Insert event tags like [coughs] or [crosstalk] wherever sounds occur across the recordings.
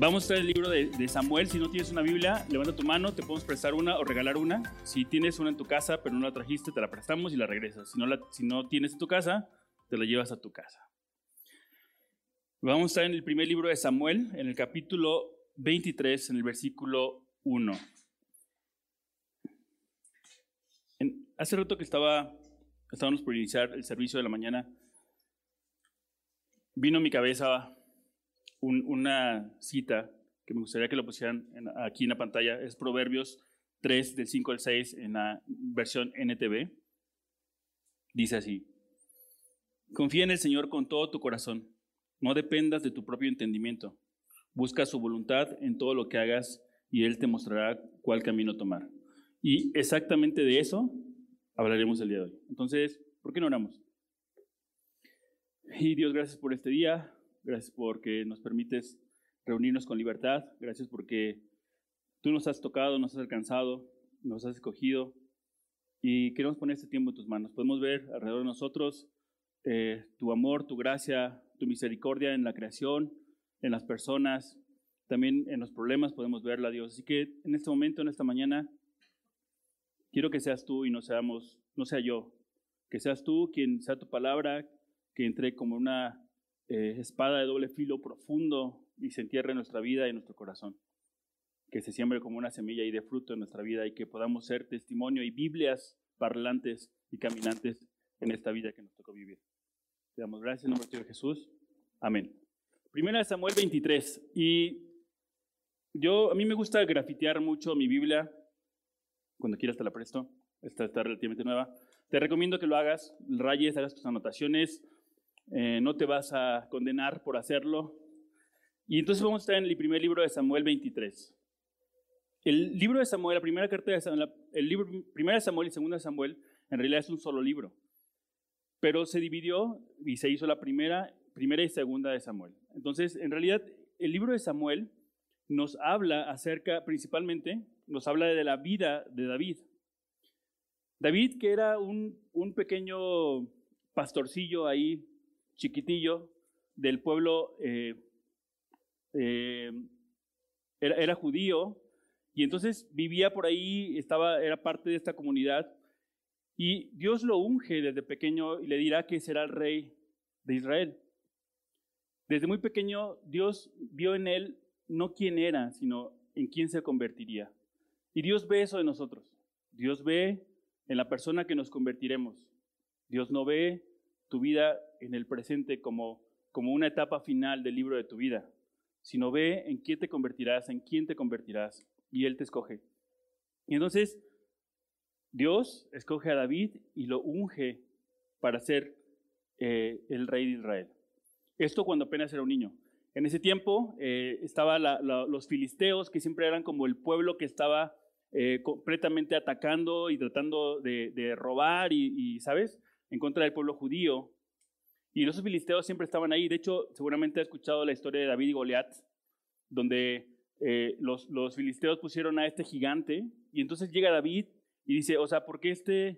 Vamos a estar el libro de, de, Samuel. Si no tienes una Biblia, levanta tu mano, te podemos prestar una o regalar una. Si tienes una en tu casa, pero no la trajiste, te la prestamos y la regresas. Si no, la, si no tienes en tu casa, te la llevas a tu casa. Vamos a estar en el primer libro de Samuel, en el capítulo 23, en el versículo 1. En, hace rato que estaba, estábamos por iniciar el servicio de la mañana, vino a mi cabeza un, una cita que me gustaría que lo pusieran aquí en la pantalla. Es Proverbios 3, del 5 al 6, en la versión NTV. Dice así, confía en el Señor con todo tu corazón, no dependas de tu propio entendimiento, busca su voluntad en todo lo que hagas y Él te mostrará cuál camino tomar. Y exactamente de eso hablaremos el día de hoy. Entonces, ¿por qué no oramos? Y Dios, gracias por este día, gracias porque nos permites reunirnos con libertad, gracias porque tú nos has tocado, nos has alcanzado, nos has escogido y queremos poner este tiempo en tus manos. Podemos ver alrededor de nosotros eh, tu amor, tu gracia, tu misericordia en la creación, en las personas, también en los problemas podemos verla, Dios. Así que en este momento, en esta mañana, quiero que seas tú y no seamos, no sea yo, que seas tú quien sea tu palabra, que entre como una eh, espada de doble filo profundo y se entierre en nuestra vida y en nuestro corazón. Que se siembre como una semilla y de fruto en nuestra vida y que podamos ser testimonio y Biblias parlantes y caminantes en esta vida que nos tocó vivir. Te damos gracias en nombre de Jesús. Amén. Primera de Samuel 23. Y yo, a mí me gusta grafitear mucho mi Biblia. Cuando quieras te la presto. Esta está relativamente nueva. Te recomiendo que lo hagas, rayes, hagas tus anotaciones. Eh, no te vas a condenar por hacerlo. Y entonces vamos a estar en el primer libro de Samuel 23. El libro de Samuel, la primera carta de Samuel, el libro primera de Samuel y segunda de Samuel, en realidad es un solo libro. Pero se dividió y se hizo la primera, primera y segunda de Samuel. Entonces, en realidad, el libro de Samuel nos habla acerca, principalmente, nos habla de la vida de David. David, que era un, un pequeño pastorcillo ahí, chiquitillo, del pueblo, eh, eh, era, judío, y entonces vivía por ahí, estaba, era parte de esta comunidad, y Dios lo unge desde pequeño y le dirá que será el rey de Israel. Desde muy pequeño Dios vio en él no quién era, sino en quién se convertiría. Y Dios ve eso de nosotros. Dios ve en la persona que nos convertiremos. Dios no ve tu vida en el presente como, como una etapa final del libro de tu vida, sino ve en quién te convertirás, en quién te convertirás, y Él te escoge. Y entonces Dios escoge a David y lo unge para ser eh, el rey de Israel. Esto cuando apenas era un niño. En ese tiempo eh, estaban los filisteos, que siempre eran como el pueblo que estaba eh, completamente atacando y tratando de, robar y, ¿sabes?, en contra del pueblo judío. Y los filisteos siempre estaban ahí. De hecho, seguramente ha escuchado la historia de David y Goliat, donde los, los filisteos pusieron a este gigante y entonces llega David y dice, o sea, ¿por qué este,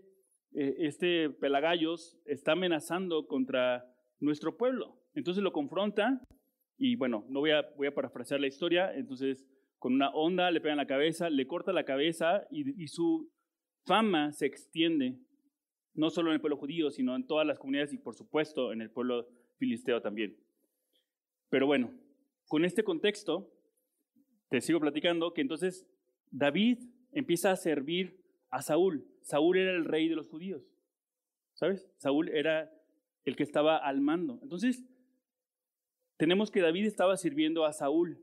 eh, este Pelagallos está amenazando contra nuestro pueblo? Entonces lo confronta y bueno, no voy a, voy a parafrasear la historia, entonces con una onda le pega en la cabeza, le corta la cabeza y su fama se extiende, no solo en el pueblo judío, sino en todas las comunidades y por supuesto en el pueblo filisteo también. Pero bueno, con este contexto, te sigo platicando que entonces David empieza a servir a Saúl. Saúl era el rey de los judíos. ¿Sabes? Saúl era el que estaba al mando. Entonces, tenemos que David estaba sirviendo a Saúl.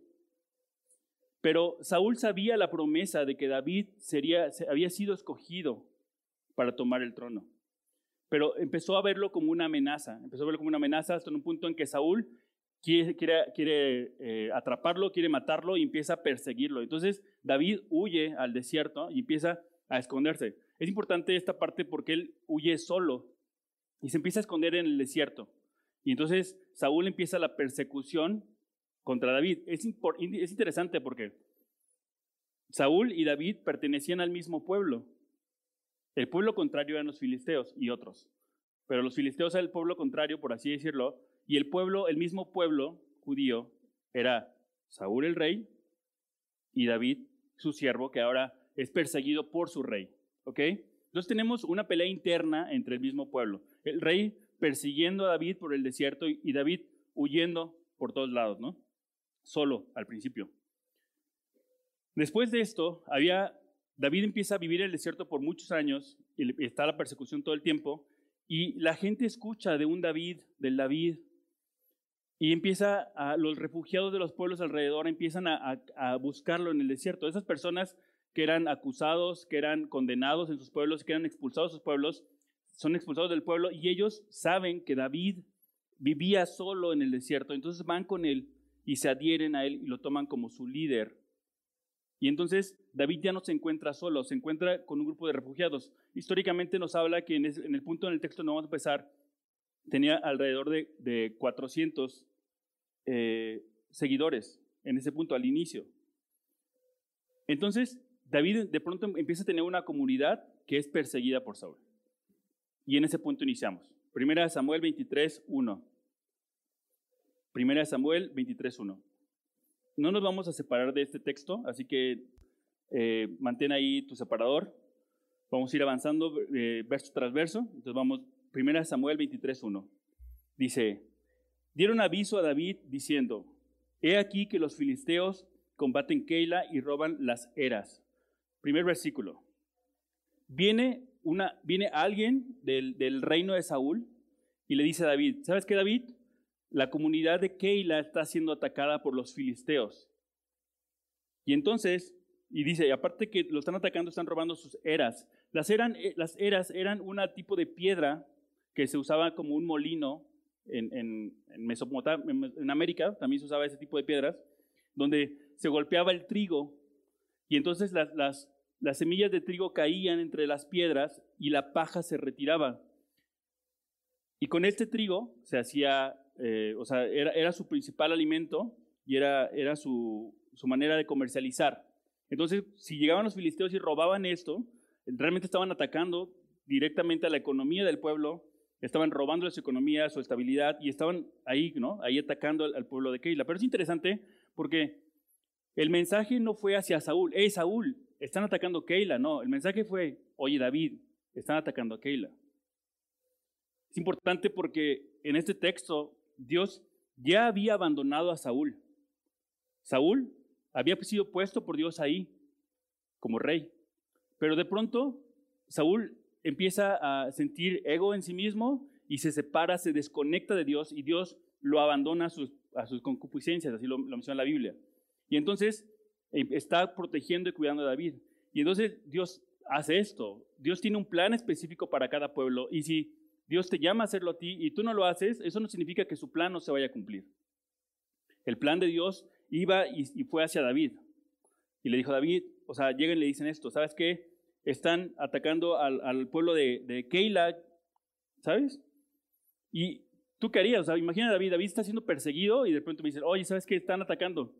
Pero Saúl sabía la promesa de que David sería, había sido escogido para tomar el trono. Pero empezó a verlo como una amenaza. Empezó a verlo como una amenaza hasta un punto en que Saúl quiere, eh, atraparlo, quiere matarlo y empieza a perseguirlo. Entonces David huye al desierto y empieza a esconderse. Es importante esta parte porque él huye solo y se empieza a esconder en el desierto. Y entonces Saúl empieza la persecución contra David. Es interesante porque Saúl y David pertenecían al mismo pueblo. El pueblo contrario eran los filisteos y otros. Pero los filisteos eran el pueblo contrario, por así decirlo, y el pueblo, el mismo pueblo judío, era Saúl el rey y David su siervo, que ahora es perseguido por su rey. ¿Ok? Entonces tenemos una pelea interna entre el mismo pueblo. El rey persiguiendo a David por el desierto y David huyendo por todos lados, ¿no? Solo al principio. Después de esto, había, David empieza a vivir en el desierto por muchos años, y está la persecución todo el tiempo, y la gente escucha de un David, del David, y empieza a, los refugiados de los pueblos alrededor empiezan a, a, buscarlo en el desierto. Esas personas que eran acusados, que eran condenados en sus pueblos, que eran expulsados de sus pueblos, son expulsados del pueblo y ellos saben que David vivía solo en el desierto. Entonces van con él y se adhieren a él y lo toman como su líder. Y entonces David ya no se encuentra solo, se encuentra con un grupo de refugiados. Históricamente nos habla que en, el punto en el texto no vamos a empezar, tenía alrededor de, 400 eh, seguidores en ese punto, al inicio. Entonces, David de pronto empieza a tener una comunidad que es perseguida por Saúl. Y en ese punto iniciamos. Primera Samuel 23, 1. Primera Samuel 23, 1 no nos vamos a separar de este texto, así que eh, mantén ahí tu separador. Vamos a ir avanzando eh, verso tras verso. Entonces vamos, 1 Samuel 23.1. Dice, dieron aviso a David diciendo, he aquí que los filisteos combaten Keila y roban las eras. Primer versículo. Viene, una, viene alguien del, del reino de Saúl y le dice a David, ¿sabes qué David? La comunidad de Keila está siendo atacada por los filisteos. Y entonces, y dice, aparte que lo están atacando, están robando sus eras. Las, eran, eh, las eras eran un tipo de piedra que se usaba como un molino en, en, en, en América, también se usaba ese tipo de piedras, donde se golpeaba el trigo y entonces las, las, las semillas de trigo caían entre las piedras y la paja se retiraba. Y con este trigo se hacía eh, o sea, era, su principal alimento y era, era su, manera de comercializar. Entonces, si llegaban los filisteos y robaban esto, realmente estaban atacando directamente a la economía del pueblo, estaban robando su economía, su estabilidad y estaban ahí, ¿no? Ahí atacando al, pueblo de Keila. Pero es interesante porque el mensaje no fue hacia Saúl, hey Saúl, están atacando a Keila, no, el mensaje fue, oye David, están atacando a Keila. Es importante porque en este texto Dios ya había abandonado a Saúl. Saúl había sido puesto por Dios ahí como rey. Pero de pronto Saúl empieza a sentir ego en sí mismo y se separa, se desconecta de Dios y Dios lo abandona a sus, concupiscencias, así lo, lo menciona la Biblia. Y entonces eh, está protegiendo y cuidando a David. Y entonces Dios hace esto. Dios tiene un plan específico para cada pueblo. Y si Dios te llama a hacerlo a ti y tú no lo haces, eso no significa que su plan no se vaya a cumplir. El plan de Dios iba y, fue hacia David. Y le dijo David, o sea, llegan y le dicen esto, ¿sabes qué? Están atacando al, pueblo de, de Keila, ¿sabes? Y tú qué harías, o sea, imagina David, David está siendo perseguido y de pronto me dicen, oye, ¿sabes qué? Están atacando.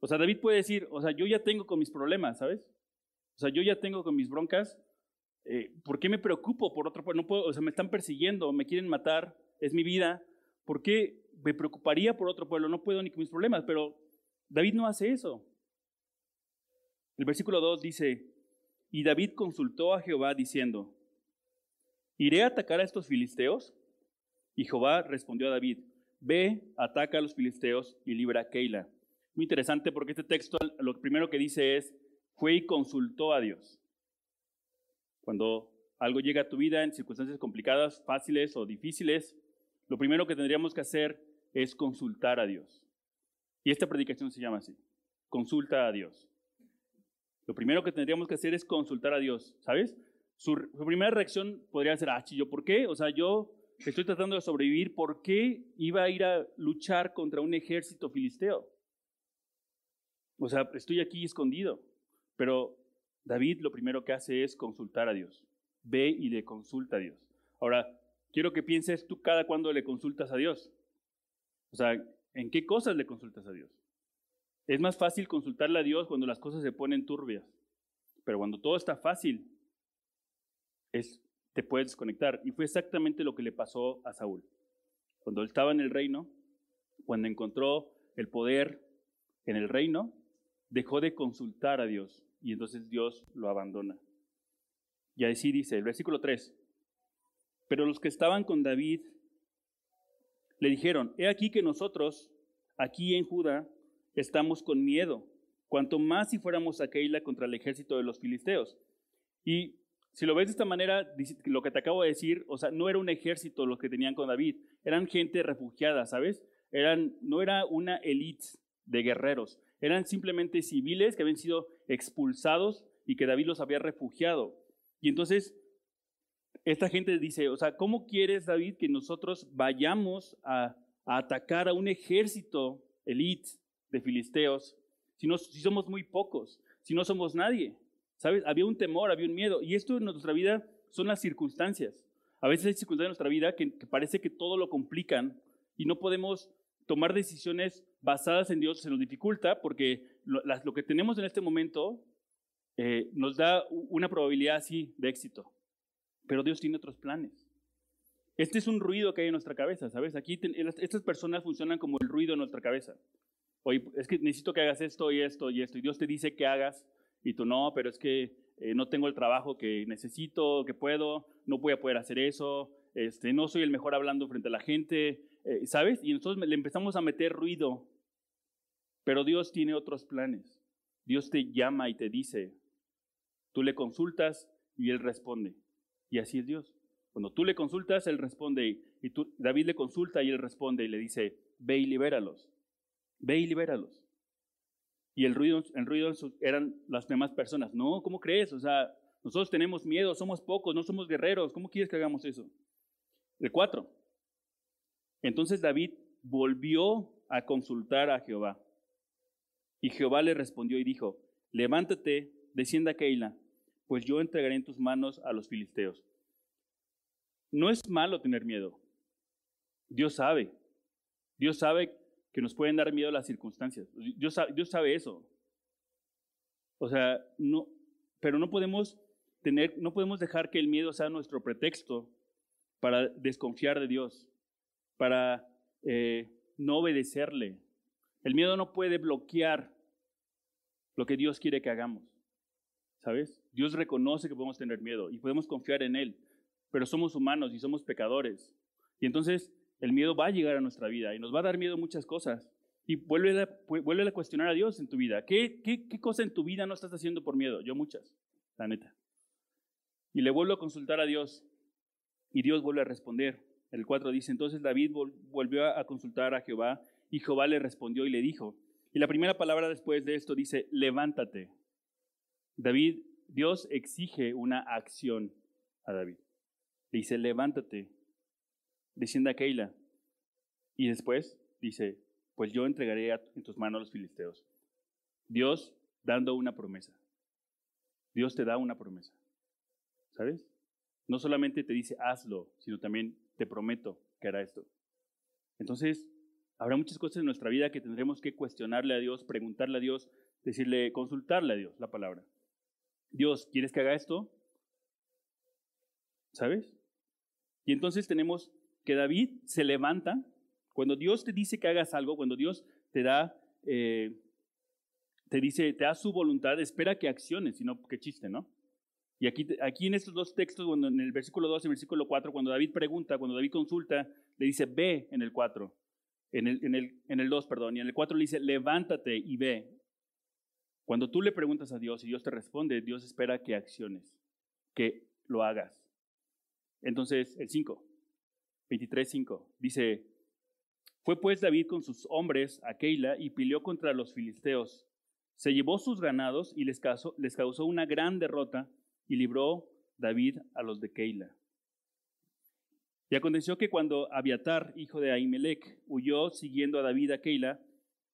O sea, David puede decir, o sea, yo ya tengo con mis problemas, ¿sabes? O sea, yo ya tengo con mis broncas, eh, ¿por qué me preocupo por otro pueblo? No o sea, me están persiguiendo, me quieren matar, es mi vida. ¿Por qué me preocuparía por otro pueblo? No puedo ni con mis problemas, pero David no hace eso. El versículo 2 dice, y David consultó a Jehová diciendo, ¿iré a atacar a estos filisteos? Y Jehová respondió a David, ve, ataca a los filisteos y libra a Keila. Muy interesante porque este texto lo primero que dice es, fue y consultó a Dios. Cuando algo llega a tu vida en circunstancias complicadas, fáciles o difíciles, lo primero que tendríamos que hacer es consultar a Dios. Y esta predicación se llama así, consulta a Dios. Lo primero que tendríamos que hacer es consultar a Dios, ¿sabes? Su, primera reacción podría ser, ah, ¿yo por qué? O sea, yo estoy tratando de sobrevivir, ¿por qué iba a ir a luchar contra un ejército filisteo? O sea, estoy aquí escondido. Pero David lo primero que hace es consultar a Dios. Ve y le consulta a Dios. Ahora, quiero que pienses tú cada cuando le consultas a Dios. O sea, ¿en qué cosas le consultas a Dios? Es más fácil consultarle a Dios cuando las cosas se ponen turbias. Pero cuando todo está fácil, es, te puedes desconectar. Y fue exactamente lo que le pasó a Saúl. Cuando él estaba en el reino, cuando encontró el poder, en el reino, dejó de consultar a Dios y entonces Dios lo abandona. Y así dice el versículo 3. Pero los que estaban con David le dijeron, he aquí que nosotros, aquí en Judá, estamos con miedo, cuanto más si fuéramos a Keila contra el ejército de los filisteos. Y si lo ves de esta manera, lo que te acabo de decir, o sea, no era un ejército lo que tenían con David, eran gente refugiada, ¿sabes? Eran, no era una élite de guerreros, eran simplemente civiles que habían sido expulsados y que David los había refugiado. Y entonces, esta gente dice, o sea, ¿cómo quieres, David, que nosotros vayamos a, atacar a un ejército élite de filisteos si, no, si somos muy pocos, si no somos nadie? ¿Sabes? Había un temor, había un miedo. Y esto en nuestra vida son las circunstancias. A veces hay circunstancias en nuestra vida que, parece que todo lo complican y no podemos tomar decisiones basadas en Dios. Se nos dificulta porque lo, lo que tenemos en este momento eh, nos da una probabilidad así de éxito. Pero Dios tiene otros planes. Este es un ruido que hay en nuestra cabeza, ¿sabes? Aquí estas personas funcionan como el ruido en nuestra cabeza. Oye, es que necesito que hagas esto y esto y esto. Y Dios te dice que hagas y tú no, pero es que eh, no tengo el trabajo que necesito, que puedo, no voy a poder hacer eso, este, no soy el mejor hablando frente a la gente, eh, ¿sabes? Y entonces le empezamos a meter ruido, pero Dios tiene otros planes. Dios te llama y te dice, tú le consultas y Él responde. Y así es Dios. Cuando tú le consultas, Él responde. Y David le consulta y Él responde y le dice, ve y libéralos. Ve y libéralos. Y el ruido, el ruido eran las demás personas. No, ¿cómo crees? O sea, nosotros tenemos miedo, somos pocos, no somos guerreros. ¿Cómo quieres que hagamos eso? El cuatro. Entonces David volvió a consultar a Jehová. Y Jehová le respondió y dijo, levántate, descienda a Keila, pues yo entregaré en tus manos a los filisteos. No es malo tener miedo. Dios sabe. Dios sabe que nos pueden dar miedo las circunstancias. Dios Dios sabe eso. O sea, no, pero no podemos tener, no podemos dejar que el miedo sea nuestro pretexto para desconfiar de Dios, para eh, no obedecerle. El miedo no puede bloquear lo que Dios quiere que hagamos. ¿Sabes? Dios reconoce que podemos tener miedo y podemos confiar en Él, pero somos humanos y somos pecadores. Y entonces el miedo va a llegar a nuestra vida y nos va a dar miedo muchas cosas. Y vuelve a, vuelve a cuestionar a Dios en tu vida. ¿Qué, ¿Qué, qué, cosa en tu vida no estás haciendo por miedo? Yo muchas, la neta. Y le vuelvo a consultar a Dios y Dios vuelve a responder. El 4 dice, entonces David volvió a consultar a Jehová y Jehová le respondió y le dijo. Y la primera palabra después de esto dice, levántate. David, Dios exige una acción a David. Le dice, levántate descienda a Keila. Y después dice, pues yo entregaré en tus manos a los filisteos. Dios dando una promesa. Dios te da una promesa. ¿Sabes? No solamente te dice hazlo, sino también te prometo que hará esto. Entonces, habrá muchas cosas en nuestra vida que tendremos que cuestionarle a Dios, preguntarle a Dios, decirle, consultarle a Dios la palabra. Dios, ¿quieres que haga esto? ¿Sabes? Y entonces tenemos que David se levanta, cuando Dios te dice que hagas algo, cuando Dios te da, eh, te dice, te da su voluntad, espera que acciones, sino que chiste, ¿no? Y aquí, aquí en estos dos textos, cuando en el versículo 2 y el versículo 4, cuando David pregunta, cuando David consulta, le dice, ve en el 4, en el, en el, en el 2, perdón, y en el 4 le dice, levántate y ve. Cuando tú le preguntas a Dios y Dios te responde, Dios espera que acciones, que lo hagas. Entonces, el 5, 23.5. Dice, fue pues David con sus hombres a Keila y peleó contra los filisteos. Se llevó sus ganados y les causó, les causó una gran derrota y libró David a los de Keila. Y aconteció que cuando Abiatar, hijo de Ahimelech, huyó siguiendo a David a Keila,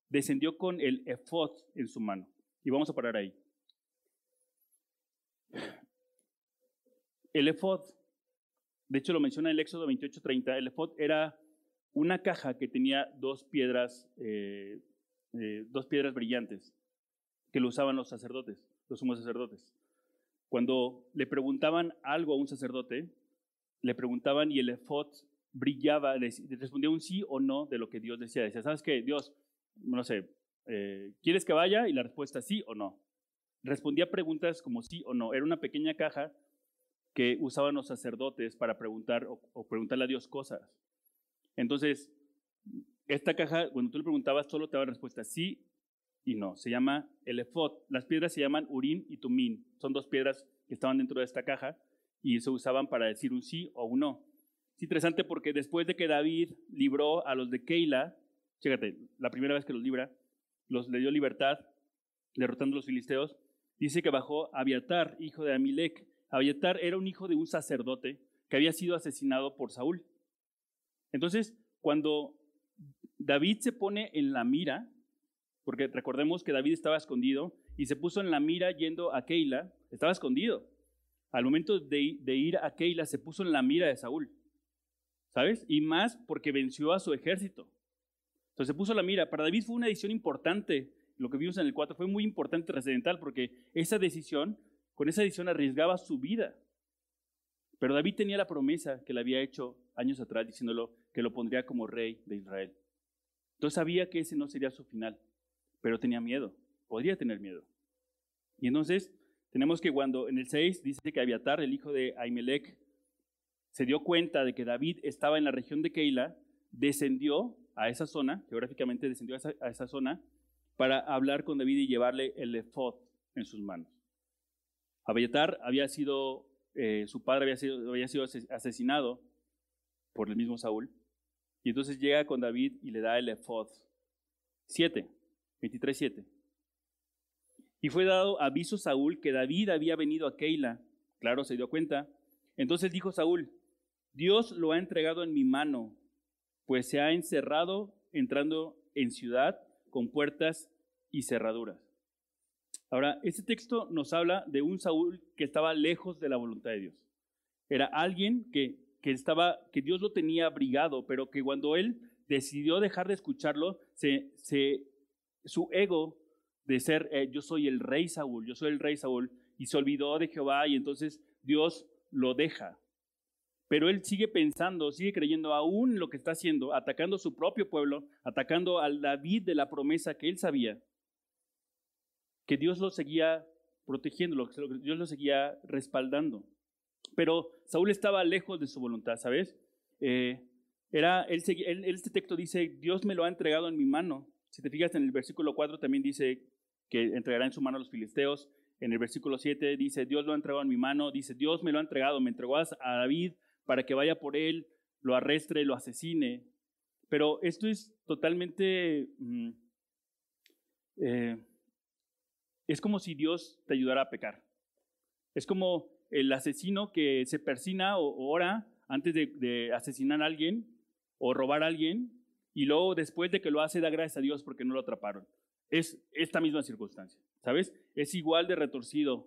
descendió con el efod en su mano. Y vamos a parar ahí. El efod de hecho, lo menciona en el Éxodo 28:30. El efod era una caja que tenía dos piedras, eh, eh, dos piedras brillantes que lo usaban los sacerdotes, los sumos sacerdotes. Cuando le preguntaban algo a un sacerdote, le preguntaban y el efod brillaba, respondía un sí o no de lo que Dios decía. Decía, ¿sabes qué? Dios, no sé, eh, ¿quieres que vaya? Y la respuesta sí o no. Respondía preguntas como sí o no. Era una pequeña caja que usaban los sacerdotes para preguntar o, preguntarle a Dios cosas. Entonces, esta caja, cuando tú le preguntabas, solo te daba respuesta sí y no. Se llama el efod. Las piedras se llaman Urim y Tumim. Son dos piedras que estaban dentro de esta caja y se usaban para decir un sí o un no. Es interesante porque después de que David libró a los de Keila, fíjate, la primera vez que los libra, los le dio libertad, derrotando a los filisteos, dice que bajó Abiatar, hijo de Amilek. Abiatar era un hijo de un sacerdote que había sido asesinado por Saúl. Entonces, cuando David se pone en la mira, porque recordemos que David estaba escondido y se puso en la mira yendo a Keila, estaba escondido. Al momento de, ir a Keila se puso en la mira de Saúl, ¿sabes? Y más porque venció a su ejército. Entonces se puso la mira. Para David fue una decisión importante. Lo que vimos en el 4 fue muy importante, trascendental, porque esa decisión, con esa decisión arriesgaba su vida. Pero David tenía la promesa que le había hecho años atrás, diciéndolo que lo pondría como rey de Israel. Entonces sabía que ese no sería su final, pero tenía miedo, podría tener miedo. Y entonces tenemos que cuando en el 6 dice que Abiatar, el hijo de Ahimelech, se dio cuenta de que David estaba en la región de Keila, descendió a esa zona, geográficamente descendió a esa, zona, para hablar con David y llevarle el efod en sus manos. Abiatar había sido, eh, su padre había sido, había sido asesinado por el mismo Saúl, y entonces llega con David y le da el efod. 7, 23, 7. Y fue dado aviso Saúl que David había venido a Keila. Claro, se dio cuenta. Entonces dijo Saúl, Dios lo ha entregado en mi mano, pues se ha encerrado entrando en ciudad con puertas y cerraduras. Ahora, este texto nos habla de un Saúl que estaba lejos de la voluntad de Dios. Era alguien que, que, estaba, que Dios lo tenía abrigado, pero que cuando él decidió dejar de escucharlo, se, se, su ego de ser eh, yo soy el rey Saúl, yo soy el rey Saúl, y se olvidó de Jehová y entonces Dios lo deja. Pero él sigue pensando, sigue creyendo aún lo que está haciendo, atacando a su propio pueblo, atacando al David de la promesa que él sabía, que Dios lo seguía protegiendo, Dios lo seguía respaldando. Pero Saúl estaba lejos de su voluntad, ¿sabes? Eh, era, él, este texto dice, Dios me lo ha entregado en mi mano. Si te fijas en el versículo 4 también dice que entregará en su mano a los filisteos. En el versículo 7 dice, Dios lo ha entregado en mi mano. Dice, Dios me lo ha entregado, me entregó a David para que vaya por él, lo arrestre, lo asesine. Pero esto es totalmente... Mm, eh, es como si Dios te ayudara a pecar. Es como el asesino que se persina o, ora antes de, de, asesinar a alguien o robar a alguien y luego después de que lo hace da gracias a Dios porque no lo atraparon. Es esta misma circunstancia, ¿sabes? Es igual de retorcido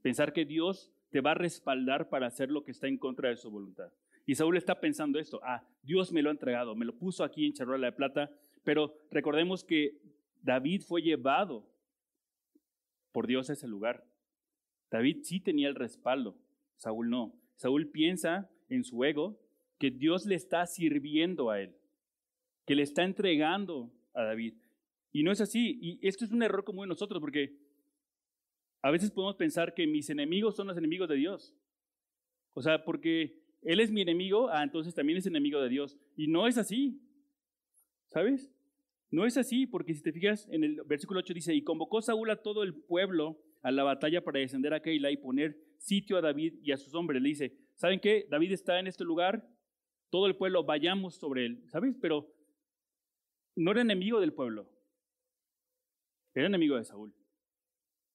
pensar que Dios te va a respaldar para hacer lo que está en contra de su voluntad. Y Saúl está pensando esto, ah, Dios me lo ha entregado, me lo puso aquí en charola de plata, pero recordemos que David fue llevado por Dios a ese lugar. David sí tenía el respaldo, Saúl no. Saúl piensa en su ego que Dios le está sirviendo a él, que le está entregando a David. Y no es así. Y esto es un error común en nosotros porque a veces podemos pensar que mis enemigos son los enemigos de Dios. O sea, porque Él es mi enemigo, ah, entonces también es enemigo de Dios. Y no es así. ¿Sabes? No es así, porque si te fijas en el versículo 8 dice, y convocó Saúl a todo el pueblo a la batalla para descender a Keila y poner sitio a David y a sus hombres. Le dice, ¿saben qué? David está en este lugar, todo el pueblo, vayamos sobre él. ¿Sabes? Pero no era enemigo del pueblo, era enemigo de Saúl.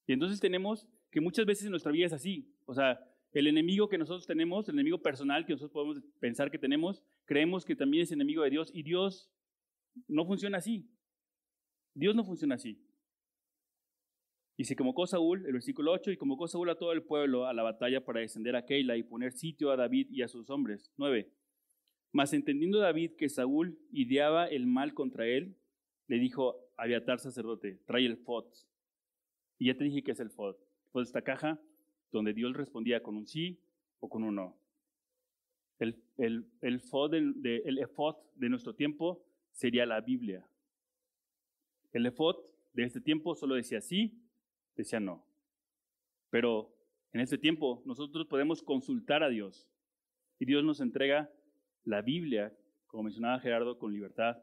Y entonces tenemos que muchas veces en nuestra vida es así. O sea, el enemigo que nosotros tenemos, el enemigo personal que nosotros podemos pensar que tenemos, creemos que también es enemigo de Dios y Dios no funciona así. Dios no funciona así. Y se convocó Saúl, el versículo 8, y convocó Saúl a todo el pueblo a la batalla para descender a Keila y poner sitio a David y a sus hombres. 9. Mas entendiendo David que Saúl ideaba el mal contra él, le dijo a Abiatar sacerdote, trae el fot. Y ya te dije que es el fod. Fue esta caja donde Dios respondía con un sí o con un no. El, el, de nuestro tiempo sería la Biblia. El efod de este tiempo solo decía sí, decía no. Pero en este tiempo nosotros podemos consultar a Dios y Dios nos entrega la Biblia, como mencionaba Gerardo, con libertad,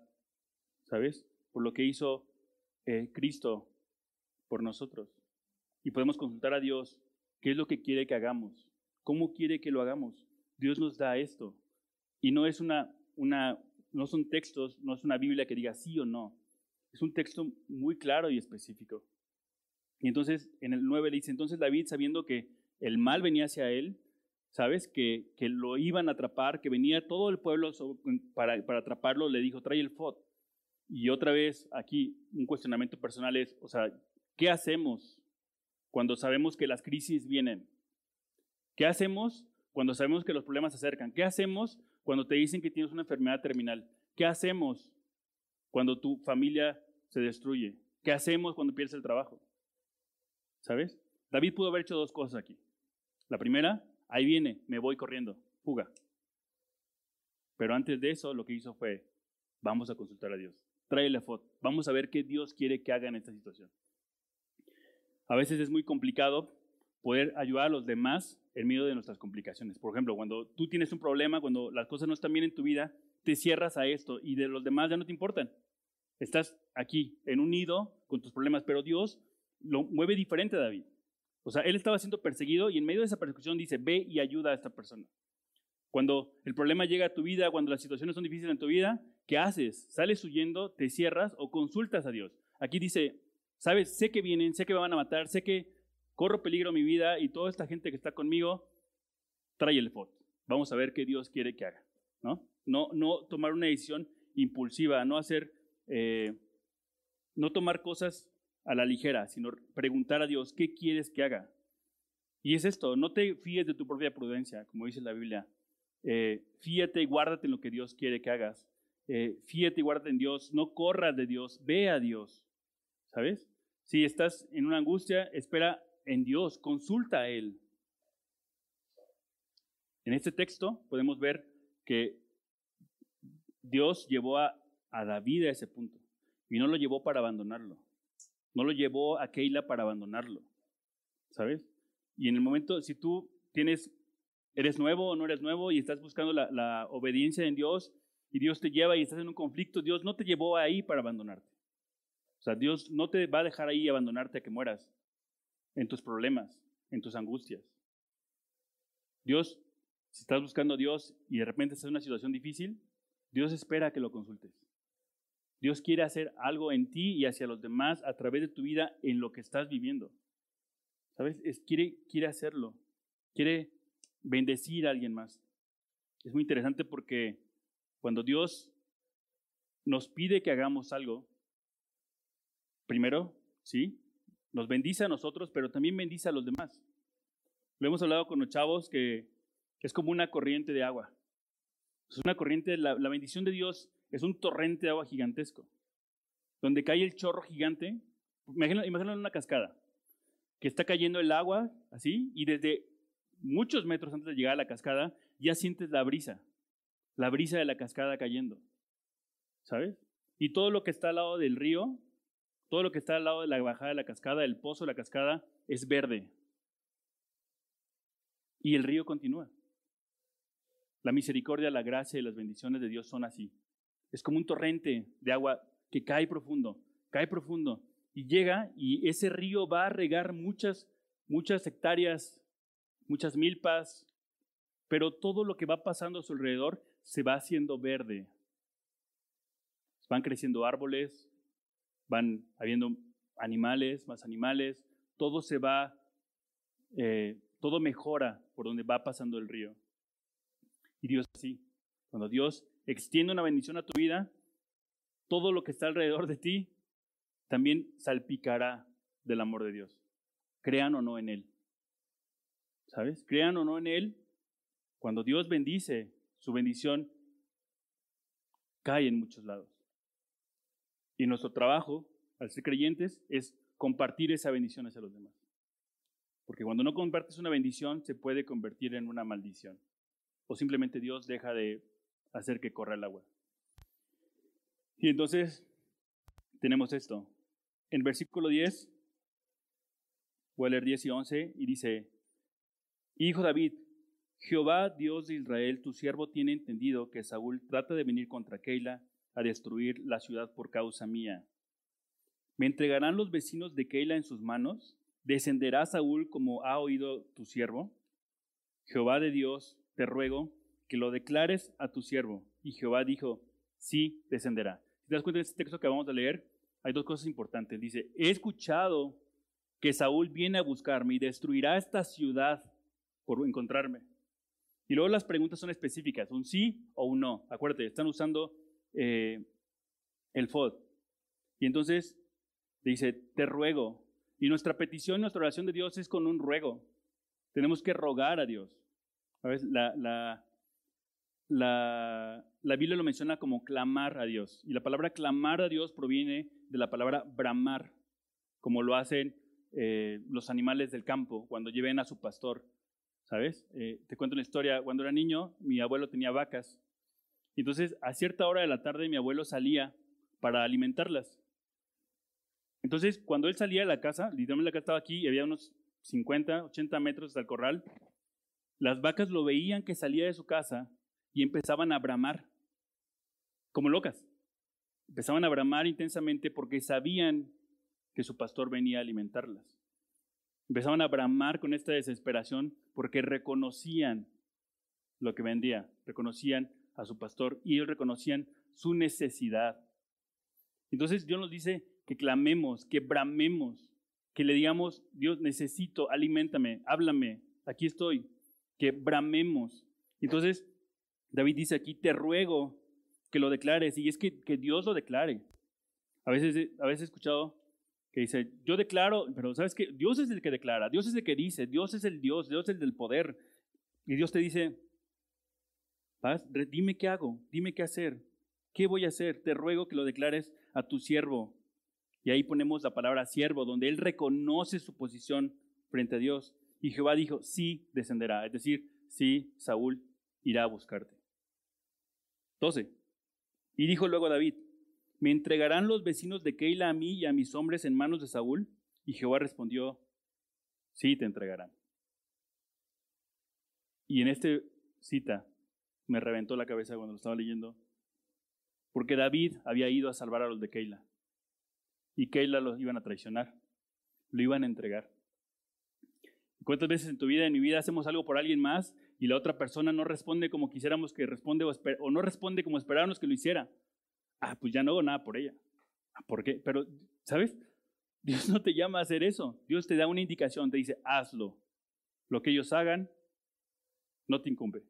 ¿sabes? Por lo que hizo eh, Cristo por nosotros. Y podemos consultar a Dios qué es lo que quiere que hagamos, cómo quiere que lo hagamos. Dios nos da esto. Y no es una, una, no son textos, no es una Biblia que diga sí o no. Es un texto muy claro y específico. Y entonces en el 9 le dice, entonces David, sabiendo que el mal venía hacia él, ¿sabes? Que, que lo iban a atrapar, que venía todo el pueblo para, para atraparlo, le dijo, trae el FOD. Y otra vez aquí un cuestionamiento personal es, o sea, ¿qué hacemos cuando sabemos que las crisis vienen? ¿Qué hacemos cuando sabemos que los problemas se acercan? ¿Qué hacemos cuando te dicen que tienes una enfermedad terminal? ¿Qué hacemos cuando tu familia se destruye? ¿Qué hacemos cuando pierdes el trabajo? ¿Sabes? David pudo haber hecho dos cosas aquí. La primera, ahí viene, me voy corriendo, fuga. Pero antes de eso, lo que hizo fue, vamos a consultar a Dios. Tráele foto. Vamos a ver qué Dios quiere que haga en esta situación. A veces es muy complicado poder ayudar a los demás en medio de nuestras complicaciones. Por ejemplo, cuando tú tienes un problema, cuando las cosas no están bien en tu vida, te cierras a esto y de los demás ya no te importan. Estás aquí, en un nido con tus problemas, pero Dios lo mueve diferente David. O sea, él estaba siendo perseguido y en medio de esa persecución dice, ve y ayuda a esta persona. Cuando el problema llega a tu vida, cuando las situaciones son difíciles en tu vida, ¿qué haces? ¿Sales huyendo, te cierras o consultas a Dios? Aquí dice, sabes, sé que vienen, sé que me van a matar, sé que corro peligro mi vida y toda esta gente que está conmigo, trae el foto. Vamos a ver qué Dios quiere que haga. ¿no? No, no tomar una decisión impulsiva, no hacer, eh, no tomar cosas a la ligera, sino preguntar a Dios, ¿qué quieres que haga? Y es esto, no te fíes de tu propia prudencia, como dice la Biblia. Eh, y guárdate en lo que Dios quiere que hagas. Eh, y guárdate en Dios. No corras de Dios, ve a Dios. ¿Sabes? Si estás en una angustia, espera en Dios, consulta a Él. En este texto podemos ver que Dios llevó a, a David a ese punto y no lo llevó para abandonarlo. No lo llevó a Keila para abandonarlo, ¿sabes? Y en el momento, si tú tienes, eres nuevo o no eres nuevo y estás buscando la, obediencia en Dios y Dios te lleva y estás en un conflicto, Dios no te llevó ahí para abandonarte. O sea, Dios no te va a dejar ahí abandonarte a que mueras en tus problemas, en tus angustias. Dios, si estás buscando a Dios y de repente estás en una situación difícil, Dios espera que lo consultes. Dios quiere hacer algo en ti y hacia los demás a través de tu vida en lo que estás viviendo. ¿Sabes? Es, quiere, quiere hacerlo. Quiere bendecir a alguien más. Es muy interesante porque cuando Dios nos pide que hagamos algo, primero, sí, nos bendice a nosotros, pero también bendice a los demás. Lo hemos hablado con los chavos que es como una corriente de agua. Es una corriente, la, la bendición de Dios es un torrente de agua gigantesco, donde cae el chorro gigante. Imagínalo, en una cascada, que está cayendo el agua así, y desde muchos metros antes de llegar a la cascada, ya sientes la brisa, la brisa de la cascada cayendo. ¿Sabes? Y todo lo que está al lado del río, todo lo que está al lado de la bajada de la cascada, el pozo de la cascada, es verde. Y el río continúa. La misericordia, la gracia y las bendiciones de Dios son así. Es como un torrente de agua que cae profundo, cae profundo y llega y ese río va a regar muchas, muchas hectáreas, muchas milpas, pero todo lo que va pasando a su alrededor se va haciendo verde. Van creciendo árboles, van habiendo animales, más animales, todo se va, eh, todo mejora por donde va pasando el río. Y Dios así, cuando Dios extiende una bendición a tu vida, todo lo que está alrededor de ti también salpicará del amor de Dios. Crean o no en Él. ¿Sabes? Crean o no en Él, cuando Dios bendice, su bendición cae en muchos lados. Y nuestro trabajo, al ser creyentes, es compartir esa bendición hacia los demás. Porque cuando no compartes una bendición, se puede convertir en una maldición. O simplemente Dios deja de hacer que corra el agua. Y entonces tenemos esto. en versículo 10, voy a leer 10 y 11, y dice, Hijo David, Jehová, Dios de Israel, tu siervo tiene entendido que Saúl trata de venir contra Keila a destruir la ciudad por causa mía. ¿Me entregarán los vecinos de Keila en sus manos? ¿Descenderá Saúl como ha oído tu siervo? Jehová de Dios, te ruego que lo declares a tu siervo. Y Jehová dijo, sí, descenderá. Si te das cuenta de este texto que vamos a leer, hay dos cosas importantes. Dice, he escuchado que Saúl viene a buscarme y destruirá esta ciudad por encontrarme. Y luego las preguntas son específicas, un sí o un no. Acuérdate, están usando eh, el FOD. Y entonces dice, te ruego. Y nuestra petición, nuestra oración de Dios es con un ruego. Tenemos que rogar a Dios. La, la, la, Biblia lo menciona como clamar a Dios. Y la palabra clamar a Dios proviene de la palabra bramar, como lo hacen eh, los animales del campo cuando lleven a su pastor. ¿Sabes? Eh, te cuento una historia. Cuando era niño, mi abuelo tenía vacas. Entonces, a cierta hora de la tarde, mi abuelo salía para alimentarlas. Entonces, cuando él salía de la casa, literalmente la casa estaba aquí y había unos 50, 80 metros hasta corral, las vacas lo veían que salía de su casa y empezaban a bramar, como locas. Empezaban a bramar intensamente porque sabían que su pastor venía a alimentarlas. Empezaban a bramar con esta desesperación porque reconocían lo que vendía, reconocían a su pastor y ellos reconocían su necesidad. Entonces Dios nos dice que clamemos, que bramemos, que le digamos, Dios, necesito, alimentame, háblame, aquí estoy, que bramemos. Entonces, David dice aquí, te ruego que lo declares, y es que, que Dios lo declare. A veces, a veces he escuchado que dice, yo declaro, pero sabes que Dios es el que declara, Dios es el que dice, Dios es el Dios, Dios es el del poder. Y Dios te dice, dime qué hago, dime qué hacer, qué voy a hacer, te ruego que lo declares a tu siervo. Y ahí ponemos la palabra siervo, donde él reconoce su posición frente a Dios. Y Jehová dijo, sí descenderá, es decir, sí, Saúl irá a buscarte. 12. Y dijo luego David, ¿me entregarán los vecinos de Keila a mí y a mis hombres en manos de Saúl? Y Jehová respondió, sí te entregarán. Y en esta cita me reventó la cabeza cuando lo estaba leyendo, porque David había ido a salvar a los de Keila y Keila los iban a traicionar, lo iban a entregar. ¿Cuántas veces en tu vida, en mi vida, hacemos algo por alguien más y la otra persona no responde como quisiéramos que responde o, no responde como esperábamos que lo hiciera? Ah, pues ya no hago nada por ella. Ah, ¿Por qué? Pero, ¿sabes? [laughs] Dios no te llama a hacer eso. Dios te da una indicación, te dice, hazlo. Lo que ellos hagan no te incumbe.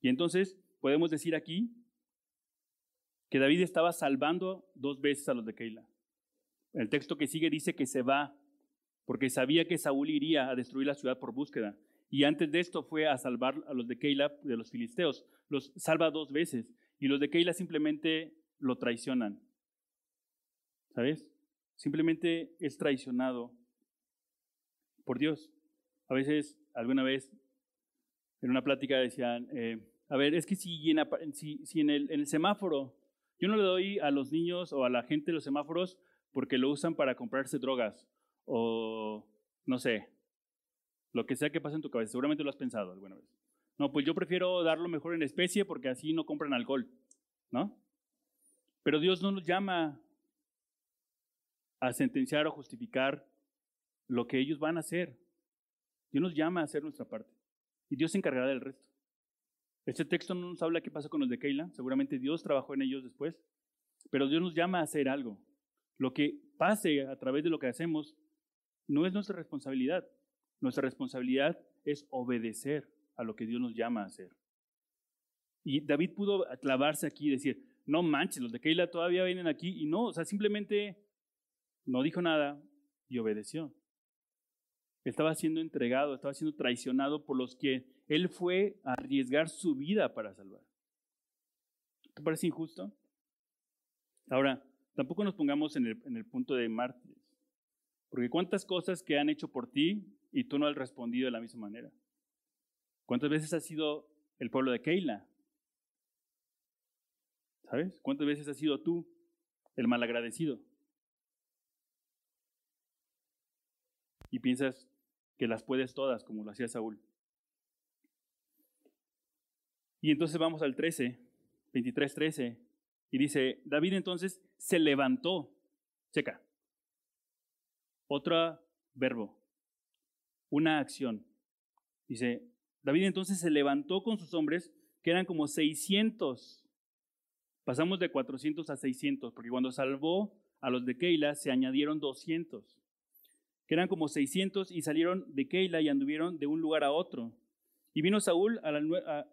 Y entonces podemos decir aquí que David estaba salvando dos veces a los de Keila. El texto que sigue dice que se va porque sabía que Saúl iría a destruir la ciudad por búsqueda. Y antes de esto fue a salvar a los de Keila de los filisteos. Los salva dos veces. Y los de Keila simplemente lo traicionan. ¿Sabes? Simplemente es traicionado por Dios. A veces, alguna vez, en una plática decían, eh, a ver, es que si, en, el semáforo, yo no le doy a los niños o a la gente los semáforos porque lo usan para comprarse drogas o no sé, lo que sea que pase en tu cabeza, seguramente lo has pensado alguna vez. No, pues yo prefiero darlo mejor en especie porque así no compran alcohol, ¿no? Pero Dios no nos llama a sentenciar o justificar lo que ellos van a hacer. Dios nos llama a hacer nuestra parte y Dios se encargará del resto. Este texto no nos habla qué pasa con los de Keila, seguramente Dios trabajó en ellos después, pero Dios nos llama a hacer algo. Lo que pase a través de lo que hacemos no es nuestra responsabilidad. Nuestra responsabilidad es obedecer a lo que Dios nos llama a hacer. Y David pudo clavarse aquí y decir, no manches, los de Keila todavía vienen aquí y no, o sea, simplemente no dijo nada y obedeció. Estaba siendo entregado, estaba siendo traicionado por los que él fue a arriesgar su vida para salvar. ¿Te parece injusto? Ahora, tampoco nos pongamos en el, punto de mártires. Porque cuántas cosas que han hecho por ti y tú no has respondido de la misma manera. ¿Cuántas veces has sido el pueblo de Keila? ¿Sabes? ¿Cuántas veces has sido tú el malagradecido? y piensas que las puedes todas, como lo hacía Saúl. Y entonces vamos al 13, 23, 13, y dice, David entonces se levantó, checa, otro verbo, una acción. Dice, David entonces se levantó con sus hombres, que eran como 600. Pasamos de 400 a 600, porque cuando salvó a los de Keila se añadieron 200, que eran como 600 y salieron de Keila y anduvieron de un lugar a otro. Y vino Saúl,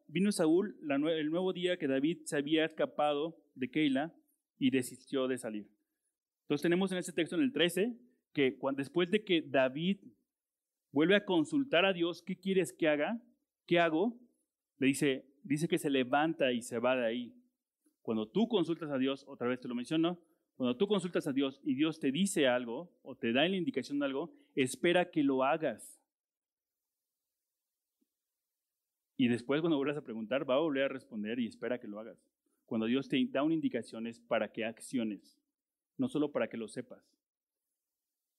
vino Saúl el nuevo día que David se había escapado de Keila y desistió de salir. Entonces tenemos en este texto en el 13 que después de que David vuelve a consultar a Dios, ¿qué quieres que haga? ¿Qué hago? Le dice, dice que se levanta y se va de ahí. Cuando tú consultas a Dios, otra vez te lo menciono, cuando tú consultas a Dios y Dios te dice algo o te da la indicación de algo, espera que lo hagas. Y después cuando vuelvas a preguntar, va a volver a responder y espera que lo hagas. Cuando Dios te da una indicación es para que acciones, no solo para que lo sepas,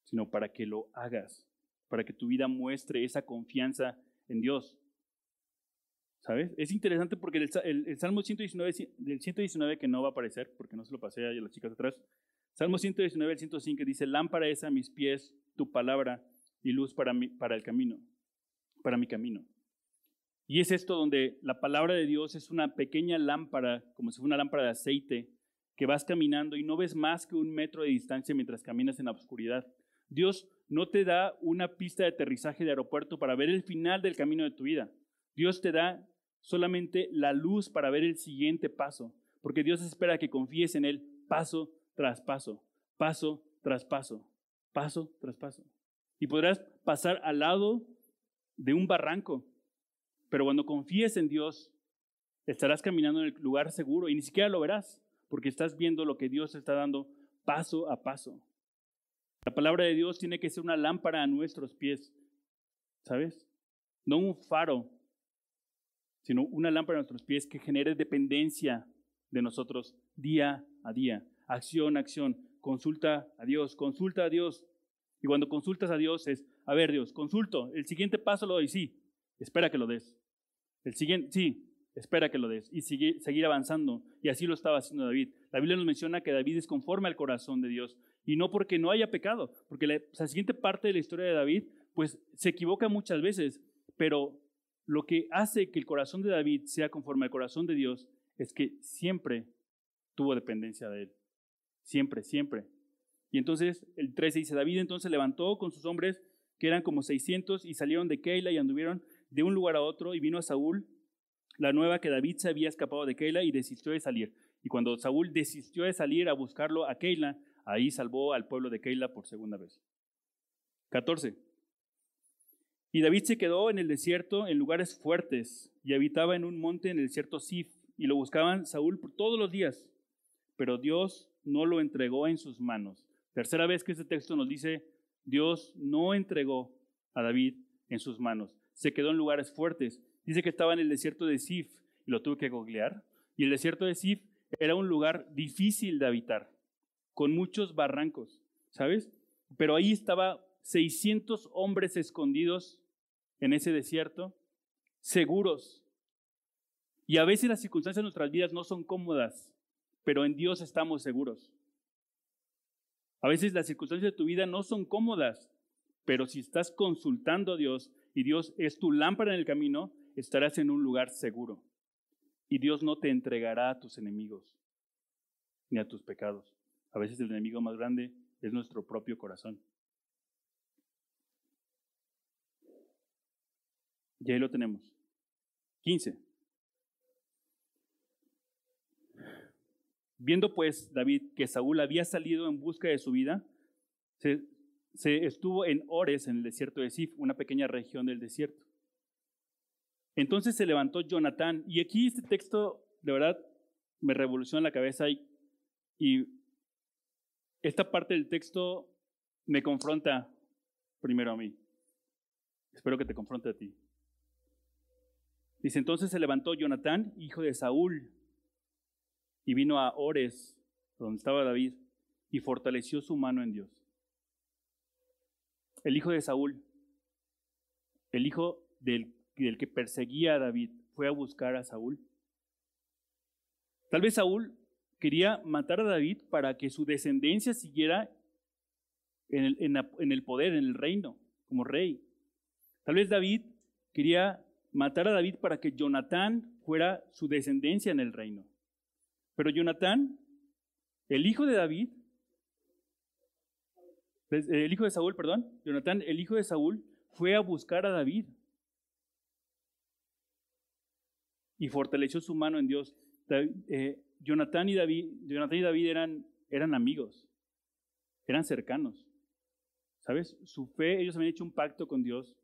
sino para que lo hagas, para que tu vida muestre esa confianza en Dios. ¿Sabes? Es interesante porque el, Salmo 119, del 119 que no va a aparecer, porque no se lo pasé a las chicas atrás, Salmo 119, el 105 dice, lámpara es a mis pies tu palabra y luz para, mi, para el camino, para mi camino. Y es esto donde la palabra de Dios es una pequeña lámpara, como si fuera una lámpara de aceite, que vas caminando y no ves más que un metro de distancia mientras caminas en la oscuridad. Dios no te da una pista de aterrizaje de aeropuerto para ver el final del camino de tu vida. Dios te da solamente la luz para ver el siguiente paso, porque Dios espera que confíes en Él paso tras paso, paso tras paso, paso tras paso. Y podrás pasar al lado de un barranco, pero cuando confíes en Dios, estarás caminando en el lugar seguro y ni siquiera lo verás, porque estás viendo lo que Dios está dando paso a paso. La palabra de Dios tiene que ser una lámpara a nuestros pies, ¿sabes? No un faro, sino una lámpara a nuestros pies que genere dependencia de nosotros día a día. Acción, acción. Consulta a Dios, consulta a Dios. Y cuando consultas a Dios es, a ver Dios, consulto, el siguiente paso lo doy, sí, espera que lo des. El siguiente, sí, espera que lo des. Y sigue, seguir avanzando. Y así lo estaba haciendo David. La Biblia nos menciona que David es conforme al corazón de Dios. Y no porque no haya pecado, porque la, siguiente parte de la historia de David, pues se equivoca muchas veces, pero lo que hace que el corazón de David sea conforme al corazón de Dios es que siempre tuvo dependencia de él. Siempre, siempre. Y entonces el 13 dice, David entonces levantó con sus hombres, que eran como 600, y salieron de Keila y anduvieron de un lugar a otro y vino a Saúl la nueva que David se había escapado de Keila y desistió de salir. Y cuando Saúl desistió de salir a buscarlo a Keila, ahí salvó al pueblo de Keila por segunda vez. 14. Y David se quedó en el desierto en lugares fuertes y habitaba en un monte en el desierto Sif y lo buscaban Saúl todos los días, pero Dios no lo entregó en sus manos. Tercera vez que este texto nos dice, Dios no entregó a David en sus manos se quedó en lugares fuertes. Dice que estaba en el desierto de Sif y lo tuve que googlear. Y el desierto de Sif era un lugar difícil de habitar, con muchos barrancos, ¿sabes? Pero ahí estaba 600 hombres escondidos en ese desierto, seguros. Y a veces las circunstancias de nuestras vidas no son cómodas, pero en Dios estamos seguros. A veces las circunstancias de tu vida no son cómodas, pero si estás consultando a Dios y Dios es tu lámpara en el camino, estarás en un lugar seguro. Y Dios no te entregará a tus enemigos ni a tus pecados. A veces el enemigo más grande es nuestro propio corazón. Y ahí lo tenemos. 15. Viendo pues David que Saúl había salido en busca de su vida, se estuvo en Ores, en el desierto de Sif, una pequeña región del desierto. Entonces se levantó Jonatán, y aquí este texto, de verdad, me revoluciona la cabeza y, y esta parte del texto me confronta primero a mí. Espero que te confronte a ti. Dice, entonces se levantó Jonatán, hijo de Saúl, y vino a Ores, donde estaba David, y fortaleció su mano en Dios. el hijo de Saúl, el hijo del, del que perseguía a David, fue a buscar a Saúl. Tal vez Saúl quería matar a David para que su descendencia siguiera en el, en el, poder, en el reino, como rey. Tal vez David quería matar a David para que Jonatán fuera su descendencia en el reino. Pero Jonatán, el hijo de David, el hijo de Saúl, perdón, Jonatán, el hijo de Saúl, fue a buscar a David y fortaleció su mano en Dios. Eh, Jonatán y David, eran, eran amigos, eran cercanos. ¿Sabes? Su fe, ellos habían hecho un pacto con Dios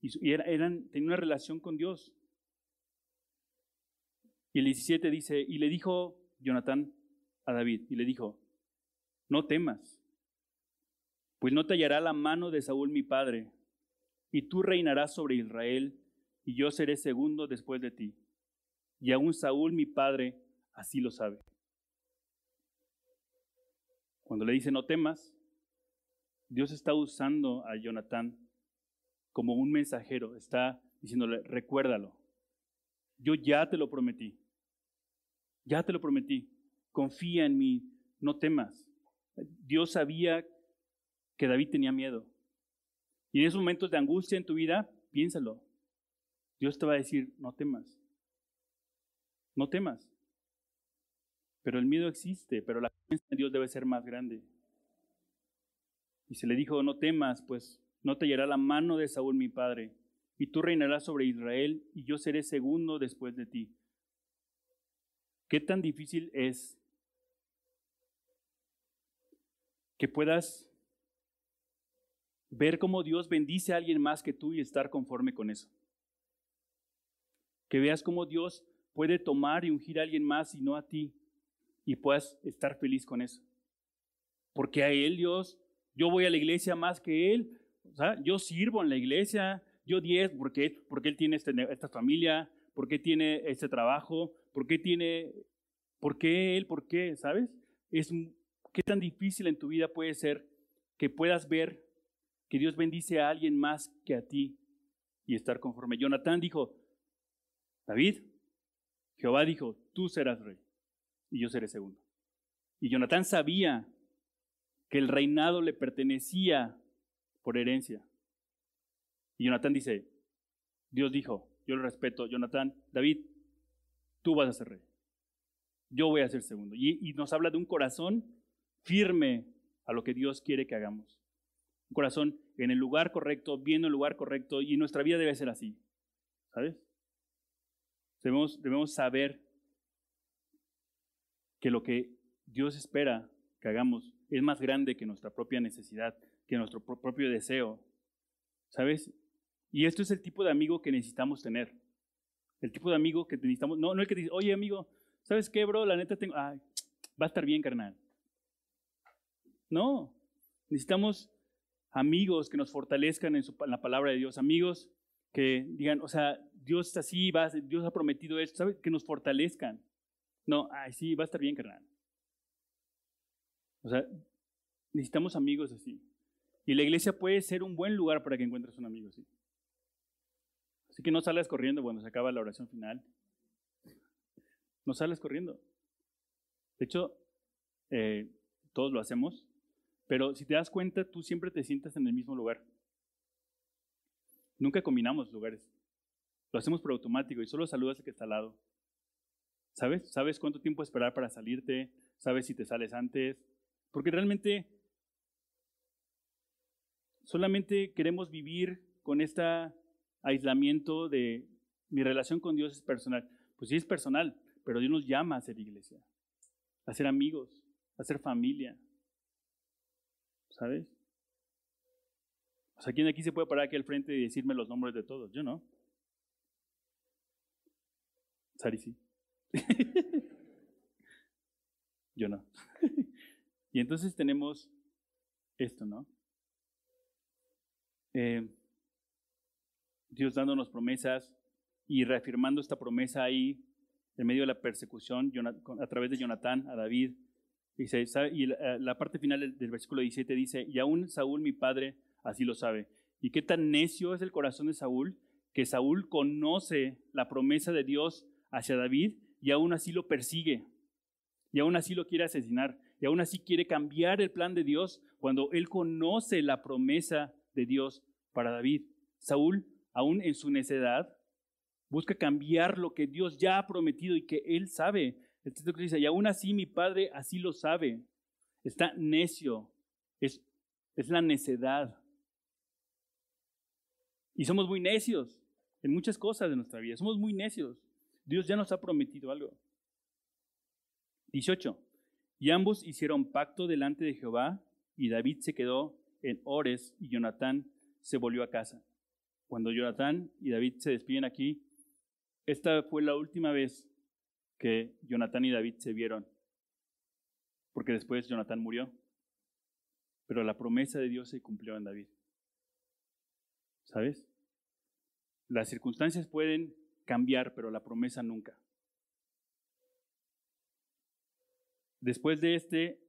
y, eran, tenían una relación con Dios. Y el 17 dice, y le dijo Jonatán a David, y le dijo, no temas, pues no tallará la mano de Saúl mi padre, y tú reinarás sobre Israel, y yo seré segundo después de ti. Y aún Saúl mi padre así lo sabe. Cuando le dice no temas, Dios está usando a Jonatán como un mensajero, está diciéndole, recuérdalo, yo ya te lo prometí, ya te lo prometí, confía en mí, no temas. Dios sabía que David tenía miedo. Y en esos momentos de angustia en tu vida, piénsalo. Dios te va a decir, no temas, no temas. Pero el miedo existe, pero la confianza en Dios debe ser más grande. Y se le dijo, no temas, pues no te hallará la mano de Saúl mi padre, y tú reinarás sobre Israel, y yo seré segundo después de ti. ¿Qué tan difícil es que puedas ver cómo Dios bendice a alguien más que tú y estar conforme con eso? Que veas cómo Dios puede tomar y ungir a alguien más y no a ti y puedas estar feliz con eso. Porque a Él, Dios, yo voy a la iglesia más que Él, o sea, yo sirvo en la iglesia, yo diez, porque, porque Él tiene este, esta familia, porque tiene este trabajo, porque tiene, por qué Él, por qué, ¿sabes? Es, ¿Qué tan difícil en tu vida puede ser que puedas ver que Dios bendice a alguien más que a ti y estar conforme? Jonathan dijo, David, Jehová dijo, tú serás rey y yo seré segundo. Y Jonatán sabía que el reinado le pertenecía por herencia. Y Jonatán dice, Dios dijo, yo lo respeto, Jonatán, David, tú vas a ser rey. Yo voy a ser segundo. Y, y nos habla de un corazón firme a lo que Dios quiere que hagamos. Un corazón en el lugar correcto, viendo el lugar correcto, y nuestra vida debe ser así. ¿Sabes? Debemos, debemos saber que lo que Dios espera que hagamos es más grande que nuestra propia necesidad, que nuestro propio deseo. ¿Sabes? Y esto es el tipo de amigo que necesitamos tener. El tipo de amigo que necesitamos. No, no el que dice, oye amigo, ¿sabes qué, bro? La neta tengo. Ay, va a estar bien, carnal. No. Necesitamos amigos que nos fortalezcan en, la palabra de Dios. Amigos que digan, o sea, Dios así, va, Dios ha prometido esto, ¿sabes? Que nos fortalezcan. No, ay, sí, va a estar bien, carnal. O sea, necesitamos amigos así. Y la iglesia puede ser un buen lugar para que encuentres un amigo así. Así que no salgas corriendo cuando se acaba la oración final. No sales corriendo. De hecho, eh, todos lo hacemos, pero si te das cuenta, tú siempre te sientas en el mismo lugar. Nunca combinamos lugares. Lo hacemos por automático y solo saludas al que está al lado. ¿Sabes? ¿Sabes cuánto tiempo esperar para salirte? ¿Sabes si te sales antes? Porque realmente solamente queremos vivir con este aislamiento de mi relación con Dios es personal. Pues sí es personal, pero Dios nos llama a ser iglesia, a ser amigos, a ser familia. ¿Sabes? O sea, ¿quién aquí se puede parar aquí al frente y decirme los nombres de todos? Yo no. Sari sí. Yo no. y entonces tenemos esto, ¿no? Eh, Dios dándonos promesas y reafirmando esta promesa ahí en medio de la persecución a través de Jonatán a David. Y, la, parte final del, versículo 17 dice, y aún Saúl mi padre así lo sabe. ¿Y qué tan necio es el corazón de Saúl? Que Saúl conoce la promesa de Dios hacia David y aún así lo persigue. Y aún así lo quiere asesinar. Y aún así quiere cambiar el plan de Dios cuando él conoce la promesa de Dios para David. Saúl, aún en su necedad, busca cambiar lo que Dios ya ha prometido y que él sabe. El texto dice, y aún así mi padre así lo sabe. Está necio. Es, es la necedad. Y somos muy necios en muchas cosas de nuestra vida. Somos muy necios. Dios ya nos ha prometido algo. 18. Y ambos hicieron pacto delante de Jehová, y David se quedó en Ores, y Jonatán se volvió a casa. Cuando Jonatán y David se despiden aquí, esta fue la última vez que Jonatán y David se vieron, porque después Jonatán murió, pero la promesa de Dios se cumplió en David. ¿Sabes? Las circunstancias pueden cambiar, pero la promesa nunca. Después de este,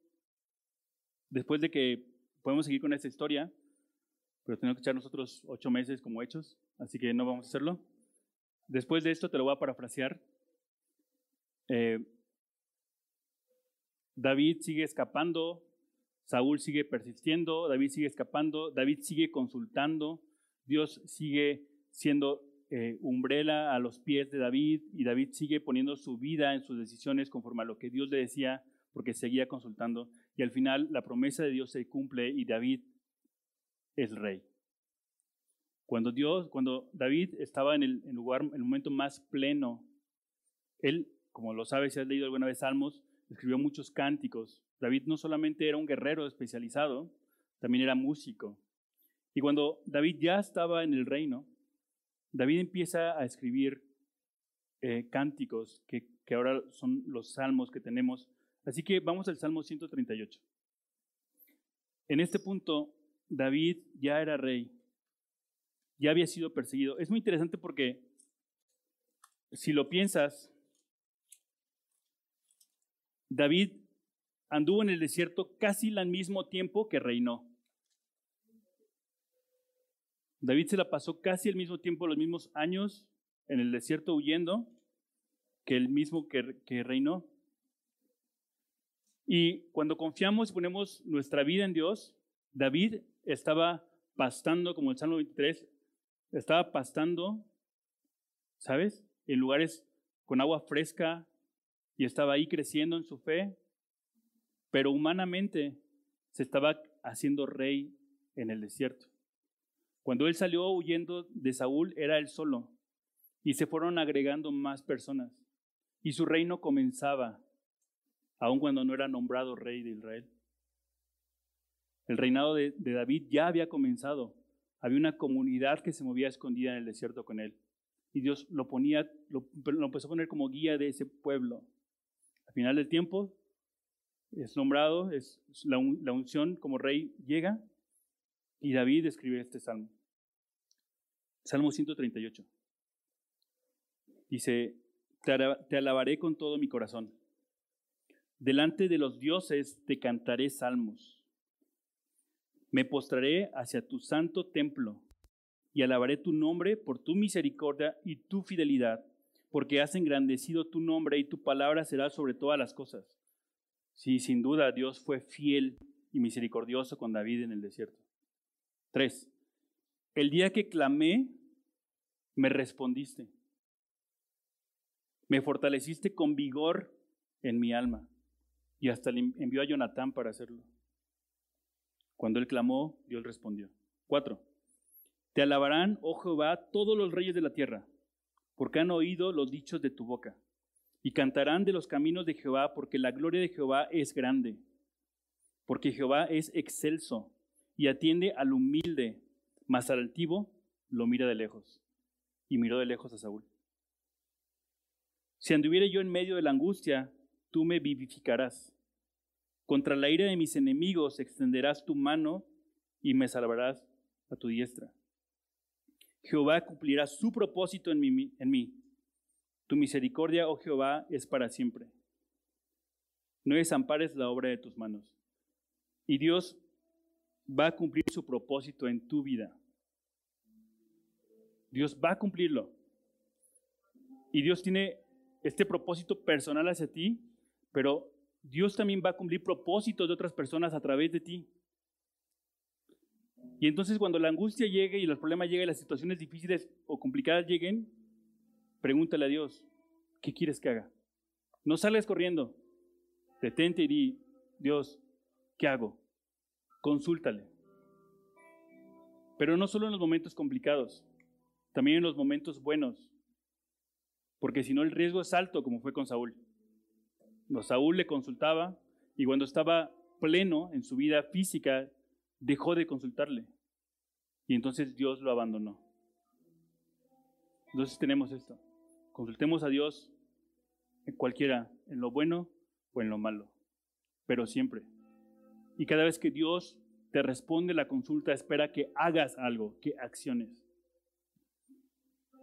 después de que podemos seguir con esta historia, pero tenemos que echar nosotros ocho meses como hechos, así que no vamos a hacerlo. Después de esto te lo voy a parafrasear. Eh, David sigue escapando, Saúl sigue persistiendo, David sigue escapando, David sigue consultando, Dios sigue siendo eh, umbrela a los pies de David y David sigue poniendo su vida en sus decisiones conforme a lo que Dios le decía porque seguía consultando. Y al final la promesa de Dios se cumple y David es rey. Cuando Dios, cuando David estaba en el, lugar, en el momento más pleno, él, como lo sabes si has leído alguna vez Salmos, escribió muchos cánticos. David no solamente era un guerrero especializado, también era músico. Y cuando David ya estaba en el reino, David empieza a escribir eh, cánticos que, que ahora son los salmos que tenemos Así que vamos al Salmo 138. En este punto, David ya era rey, ya había sido perseguido. Es muy interesante porque, si lo piensas, David anduvo en el desierto casi al mismo tiempo que reinó. David se la pasó casi al mismo tiempo, los mismos años en el desierto huyendo que el mismo que, que reinó. Y cuando confiamos y ponemos nuestra vida en Dios, David estaba pastando, como el Salmo 23, estaba pastando, ¿sabes? En lugares con agua fresca y estaba ahí creciendo en su fe, pero humanamente se estaba haciendo rey en el desierto. Cuando él salió huyendo de Saúl, era él solo, y se fueron agregando más personas, y su reino comenzaba aun cuando no era nombrado rey de Israel. El reinado de, David ya había comenzado. Había una comunidad que se movía escondida en el desierto con él. Y Dios lo ponía, lo, empezó a poner como guía de ese pueblo. Al final del tiempo es nombrado, es la, unción como rey llega y David escribe este salmo. Salmo 138. Dice, te alabaré con todo mi corazón. Delante de los dioses te cantaré salmos. Me postraré hacia tu santo templo y alabaré tu nombre por tu misericordia y tu fidelidad, porque has engrandecido tu nombre y tu palabra será sobre todas las cosas. Sí, sin duda Dios fue fiel y misericordioso con David en el desierto. 3. El día que clamé, me respondiste. Me fortaleciste con vigor en mi alma y hasta le envió a Jonatán para hacerlo. Cuando él clamó, Dios respondió. Cuatro. Te alabarán, oh Jehová, todos los reyes de la tierra, porque han oído los dichos de tu boca. Y cantarán de los caminos de Jehová, porque la gloria de Jehová es grande. Porque Jehová es excelso y atiende al humilde, mas al altivo lo mira de lejos. Y miró de lejos a Saúl. Si anduviere yo en medio de la angustia, tú me vivificarás. Contra la ira de mis enemigos extenderás tu mano y me salvarás a tu diestra. Jehová cumplirá su propósito en mí, en mí. Tu misericordia, oh Jehová, es para siempre. No desampares la obra de tus manos. Y Dios va a cumplir su propósito en tu vida. Dios va a cumplirlo. Y Dios tiene este propósito personal hacia ti, pero Dios también va a cumplir propósitos de otras personas a través de ti. Y entonces cuando la angustia llegue y los problemas lleguen, las situaciones difíciles o complicadas lleguen, pregúntale a Dios, ¿qué quieres que haga? No sales corriendo, detente y di, Dios, ¿qué hago? Consúltale. Pero no solo en los momentos complicados, también en los momentos buenos, porque si no el riesgo es alto, como fue con Saúl. Saúl le consultaba y cuando estaba pleno en su vida física, dejó de consultarle. Y entonces Dios lo abandonó. Entonces tenemos esto. Consultemos a Dios en cualquiera, en lo bueno o en lo malo, pero siempre. Y cada vez que Dios te responde la consulta, espera que hagas algo, que acciones.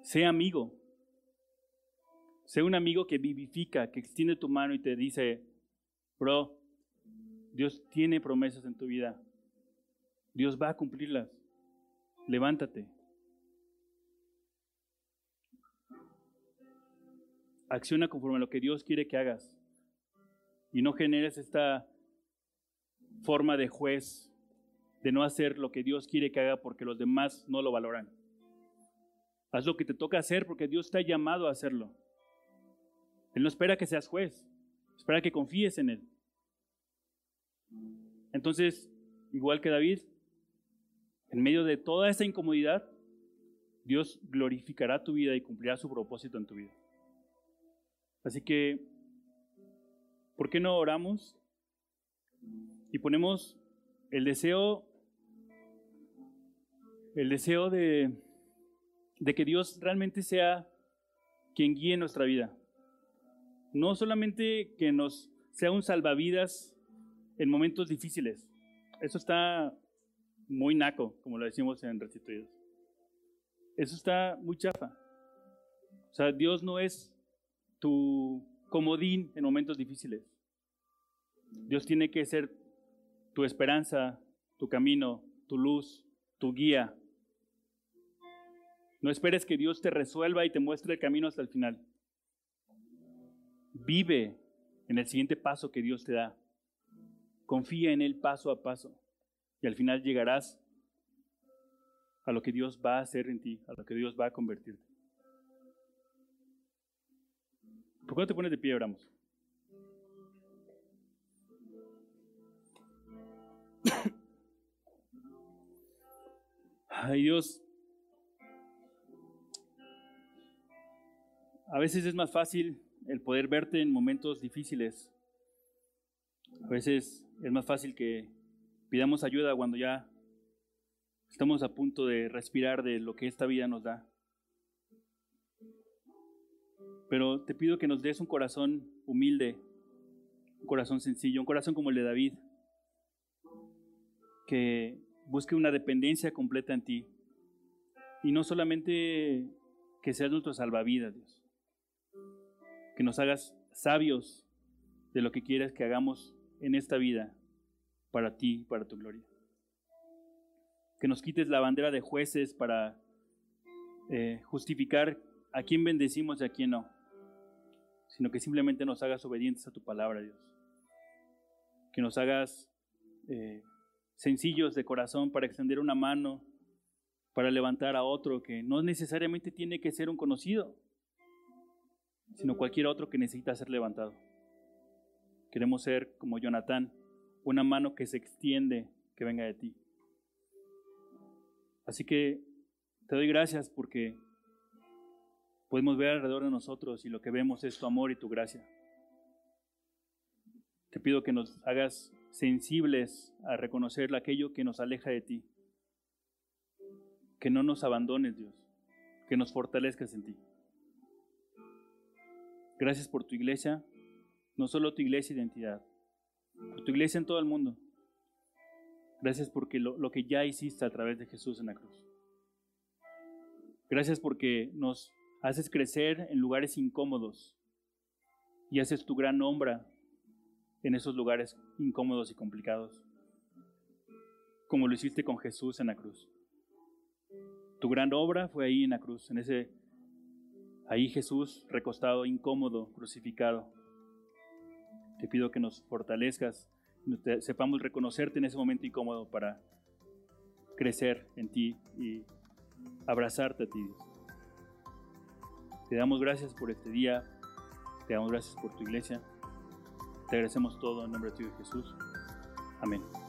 Sé amigo, Sé un amigo que vivifica, que extiende tu mano y te dice, bro, Dios tiene promesas en tu vida. Dios va a cumplirlas. Levántate. Acciona conforme a lo que Dios quiere que hagas. Y no generes esta forma de juez, de no hacer lo que Dios quiere que haga porque los demás no lo valoran. Haz lo que te toca hacer porque Dios te ha llamado a hacerlo. Él no espera que seas juez, espera que confíes en Él. Entonces, igual que David, en medio de toda esta incomodidad, Dios glorificará tu vida y cumplirá su propósito en tu vida. Así que, ¿por qué no oramos y ponemos el deseo, el deseo de, de que Dios realmente sea quien guíe nuestra vida? no solamente que nos sea un salvavidas en momentos difíciles. Eso está muy naco, como lo decimos en Restituidos. Eso está muy chafa. O sea, Dios no es tu comodín en momentos difíciles. Dios tiene que ser tu esperanza, tu camino, tu luz, tu guía. No esperes que Dios te resuelva y te muestre el camino hasta el final. Vive en el siguiente paso que Dios te da. Confía en Él paso a paso. Y al final llegarás a lo que Dios va a hacer en ti, a lo que Dios va a convertirte. ¿Por qué no te pones de pie oramos? [coughs] Ay Dios, a veces es más fácil el poder verte en momentos difíciles. A veces es más fácil que pidamos ayuda cuando ya estamos a punto de respirar de lo que esta vida nos da. Pero te pido que nos des un corazón humilde, un corazón sencillo, un corazón como el de David, que busque una dependencia completa en ti. Y no solamente que seas nuestro salvavidas, Dios, que nos hagas sabios de lo que quieres que hagamos en esta vida para ti, para tu gloria. Que nos quites la bandera de jueces para eh, justificar a quién bendecimos y a quién no, sino que simplemente nos hagas obedientes a tu palabra, Dios. Que nos hagas eh, sencillos de corazón para extender una mano, para levantar a otro que no necesariamente tiene que ser un conocido, sino cualquier otro que necesita ser levantado. Queremos ser como Jonatán, una mano que se extiende, que venga de ti. Así que te doy gracias porque podemos ver alrededor de nosotros y lo que vemos es tu amor y tu gracia. Te pido que nos hagas sensibles a reconocer aquello que nos aleja de ti. Que no nos abandones, Dios. Que nos fortalezcas en ti. Gracias por tu iglesia, no solo tu iglesia identidad, por tu iglesia en todo el mundo. Gracias porque lo, lo que ya hiciste a través de Jesús en la cruz. Gracias porque nos haces crecer en lugares incómodos y haces tu gran sombra en esos lugares incómodos y complicados. como lo hiciste con Jesús en la cruz. Tu gran obra fue ahí en la cruz, en ese ahí Jesús recostado, incómodo, crucificado. Te pido que nos fortalezcas, sepamos reconocerte en ese momento incómodo para crecer en ti y abrazarte a ti, Dios. Te damos gracias por este día, te damos gracias por tu iglesia, te agradecemos todo en nombre de Jesús. Amén.